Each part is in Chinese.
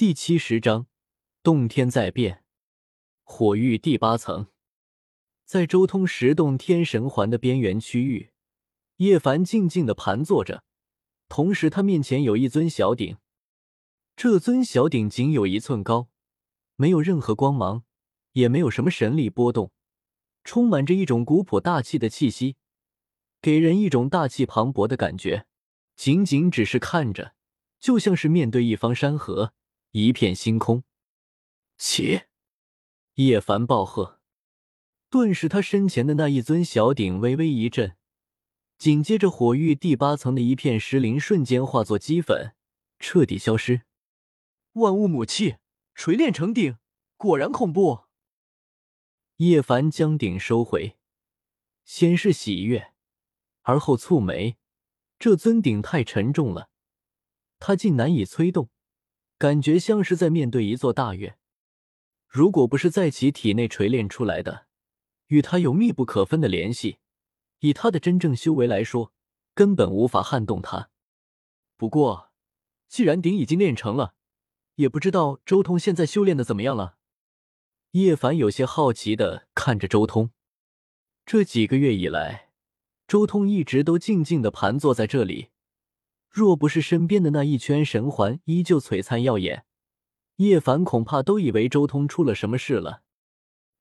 第七十章，洞天在变，火域第八层，在周通十洞天神环的边缘区域，叶凡静静的盘坐着，同时他面前有一尊小鼎，这尊小鼎仅有一寸高，没有任何光芒，也没有什么神力波动，充满着一种古朴大气的气息，给人一种大气磅礴的感觉。仅仅只是看着，就像是面对一方山河。一片星空，起！叶凡暴喝，顿时他身前的那一尊小鼎微微一震，紧接着火域第八层的一片石灵瞬间化作齑粉，彻底消失。万物母气，锤炼成鼎，果然恐怖。叶凡将鼎收回，先是喜悦，而后蹙眉，这尊鼎太沉重了，他竟难以催动。感觉像是在面对一座大院，如果不是在其体内锤炼出来的，与他有密不可分的联系，以他的真正修为来说，根本无法撼动他。不过，既然鼎已经炼成了，也不知道周通现在修炼的怎么样了。叶凡有些好奇的看着周通。这几个月以来，周通一直都静静的盘坐在这里。若不是身边的那一圈神环依旧璀璨耀眼，叶凡恐怕都以为周通出了什么事了。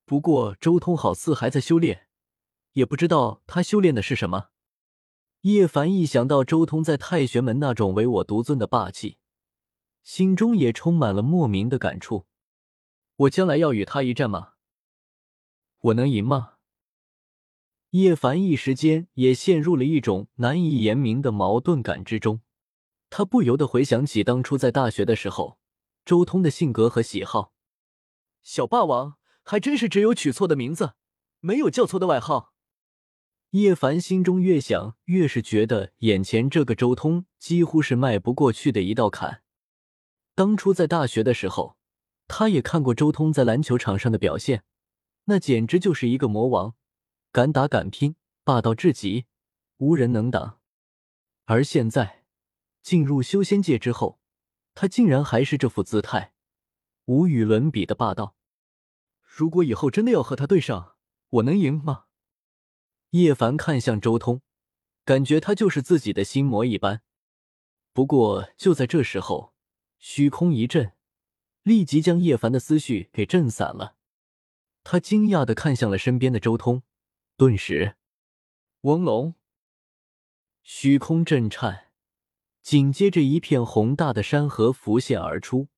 不过周通好似还在修炼，也不知道他修炼的是什么。叶凡一想到周通在太玄门那种唯我独尊的霸气，心中也充满了莫名的感触。我将来要与他一战吗？我能赢吗？叶凡一时间也陷入了一种难以言明的矛盾感之中，他不由得回想起当初在大学的时候，周通的性格和喜好。小霸王还真是只有取错的名字，没有叫错的外号。叶凡心中越想，越是觉得眼前这个周通几乎是迈不过去的一道坎。当初在大学的时候，他也看过周通在篮球场上的表现，那简直就是一个魔王。敢打敢拼，霸道至极，无人能挡。而现在进入修仙界之后，他竟然还是这副姿态，无与伦比的霸道。如果以后真的要和他对上，我能赢吗？叶凡看向周通，感觉他就是自己的心魔一般。不过就在这时候，虚空一震，立即将叶凡的思绪给震散了。他惊讶的看向了身边的周通。顿时，嗡隆，虚空震颤，紧接着一片宏大的山河浮现而出，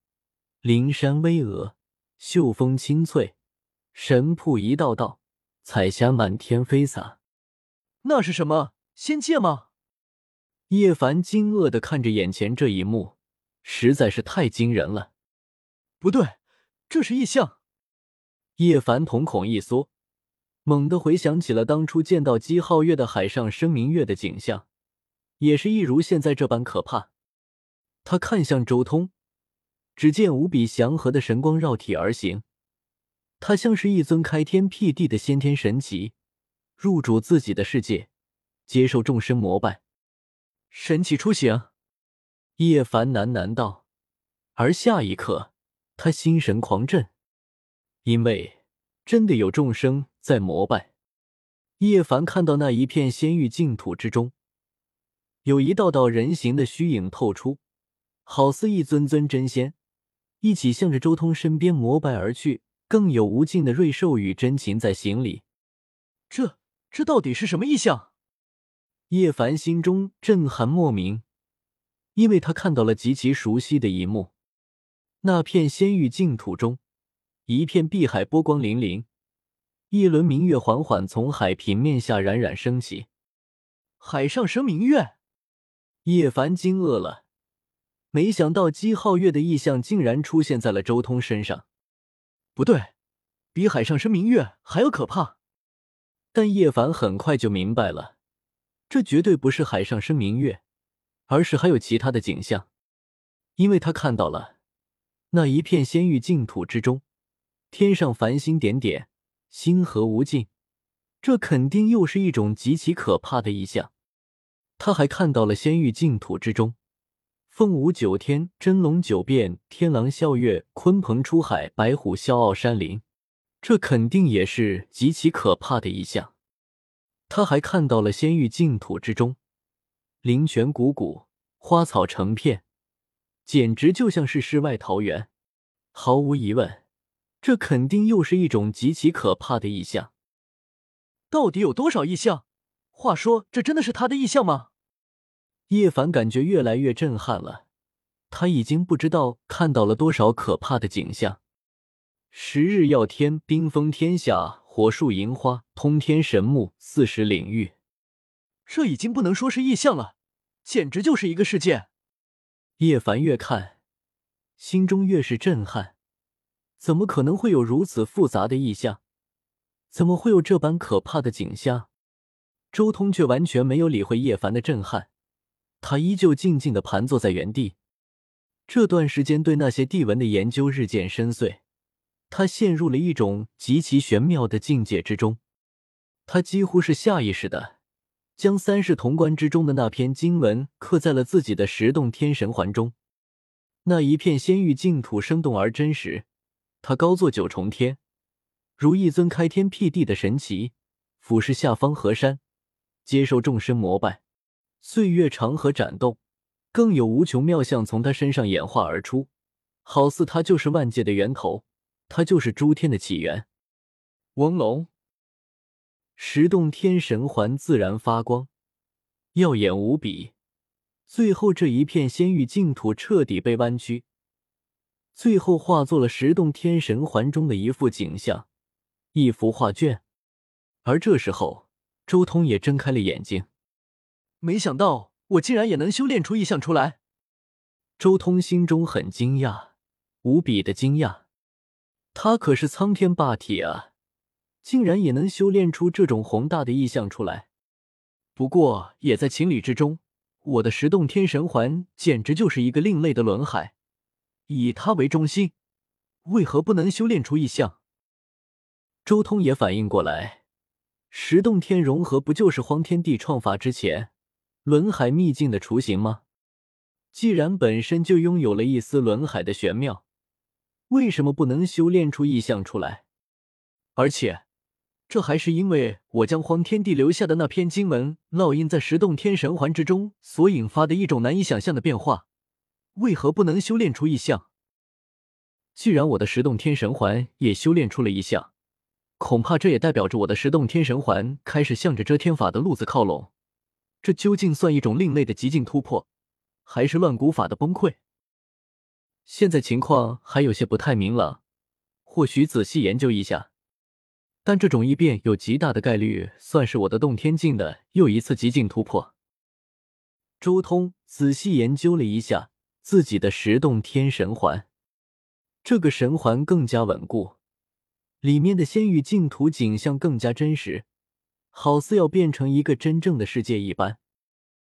灵山巍峨，秀峰清翠，神瀑一道道，彩霞满天飞洒。那是什么仙界吗？叶凡惊愕的看着眼前这一幕，实在是太惊人了。不对，这是异象。叶凡瞳孔一缩。猛地回想起了当初见到姬皓月的海上生明月的景象，也是一如现在这般可怕。他看向周通，只见无比祥和的神光绕体而行，他像是一尊开天辟地的先天神奇，入主自己的世界，接受众生膜拜。神奇出行，叶凡喃喃道。而下一刻，他心神狂震，因为。真的有众生在膜拜。叶凡看到那一片仙域净土之中，有一道道人形的虚影透出，好似一尊尊真仙，一起向着周通身边膜拜而去。更有无尽的瑞兽与真禽在行礼。这这到底是什么意象？叶凡心中震撼莫名，因为他看到了极其熟悉的一幕。那片仙域净土中。一片碧海波光粼粼，一轮明月缓缓从海平面下冉冉升起。海上生明月，叶凡惊愕了，没想到姬皓月的异象竟然出现在了周通身上。不对，比海上生明月还要可怕。但叶凡很快就明白了，这绝对不是海上生明月，而是还有其他的景象，因为他看到了那一片仙域净土之中。天上繁星点点，星河无尽，这肯定又是一种极其可怕的异象。他还看到了仙域净土之中，凤舞九天，真龙九变，天狼啸月，鲲鹏出海，白虎啸傲山林。这肯定也是极其可怕的异象。他还看到了仙域净土之中，灵泉汩汩，花草成片，简直就像是世外桃源。毫无疑问，这肯定又是一种极其可怕的意象。到底有多少意象？话说，这真的是他的意象吗？叶凡感觉越来越震撼了，他已经不知道看到了多少可怕的景象。十日耀天，冰封天下，火树银花，通天神木，四时领域。这已经不能说是异象了，简直就是一个世界。叶凡越看，心中越是震撼。怎么可能会有如此复杂的异象？怎么会有这般可怕的景象？周通却完全没有理会叶凡的震撼，他依旧静静的盘坐在原地。这段时间对那些地文的研究日渐深邃。他陷入了一种极其玄妙的境界之中，他几乎是下意识的将三世潼关之中的那篇经文刻在了自己的十洞天神环中。那一片仙域净土生动而真实，他高坐九重天，如一尊开天辟地的神奇，俯视下方河山，接受众生膜拜。岁月长河斩动，更有无穷妙相从他身上演化而出，好似他就是万界的源头。他就是诸天的起源。翁龙，十洞天神环自然发光，耀眼无比。最后这一片仙域净土彻底被弯曲，最后化作了十洞天神环中的一幅景象，一幅画卷。而这时候，周通也睁开了眼睛。没想到我竟然也能修炼出异象出来。周通心中很惊讶，无比的惊讶。他可是苍天霸体啊，竟然也能修炼出这种宏大的意象出来。不过也在情理之中，我的十洞天神环简直就是一个另类的轮海，以它为中心，为何不能修炼出异象？周通也反应过来，十洞天融合不就是荒天地创法之前轮海秘境的雏形吗？既然本身就拥有了一丝轮海的玄妙。为什么不能修炼出异象出来？而且，这还是因为我将荒天帝留下的那篇经文烙印在十洞天神环之中所引发的一种难以想象的变化。为何不能修炼出异象？既然我的十洞天神环也修炼出了异象，恐怕这也代表着我的十洞天神环开始向着遮天法的路子靠拢。这究竟算一种另类的极境突破，还是乱古法的崩溃？现在情况还有些不太明朗，或许仔细研究一下。但这种异变有极大的概率算是我的洞天境的又一次极境突破。周通仔细研究了一下自己的十洞天神环，这个神环更加稳固，里面的仙域净土景象更加真实，好似要变成一个真正的世界一般。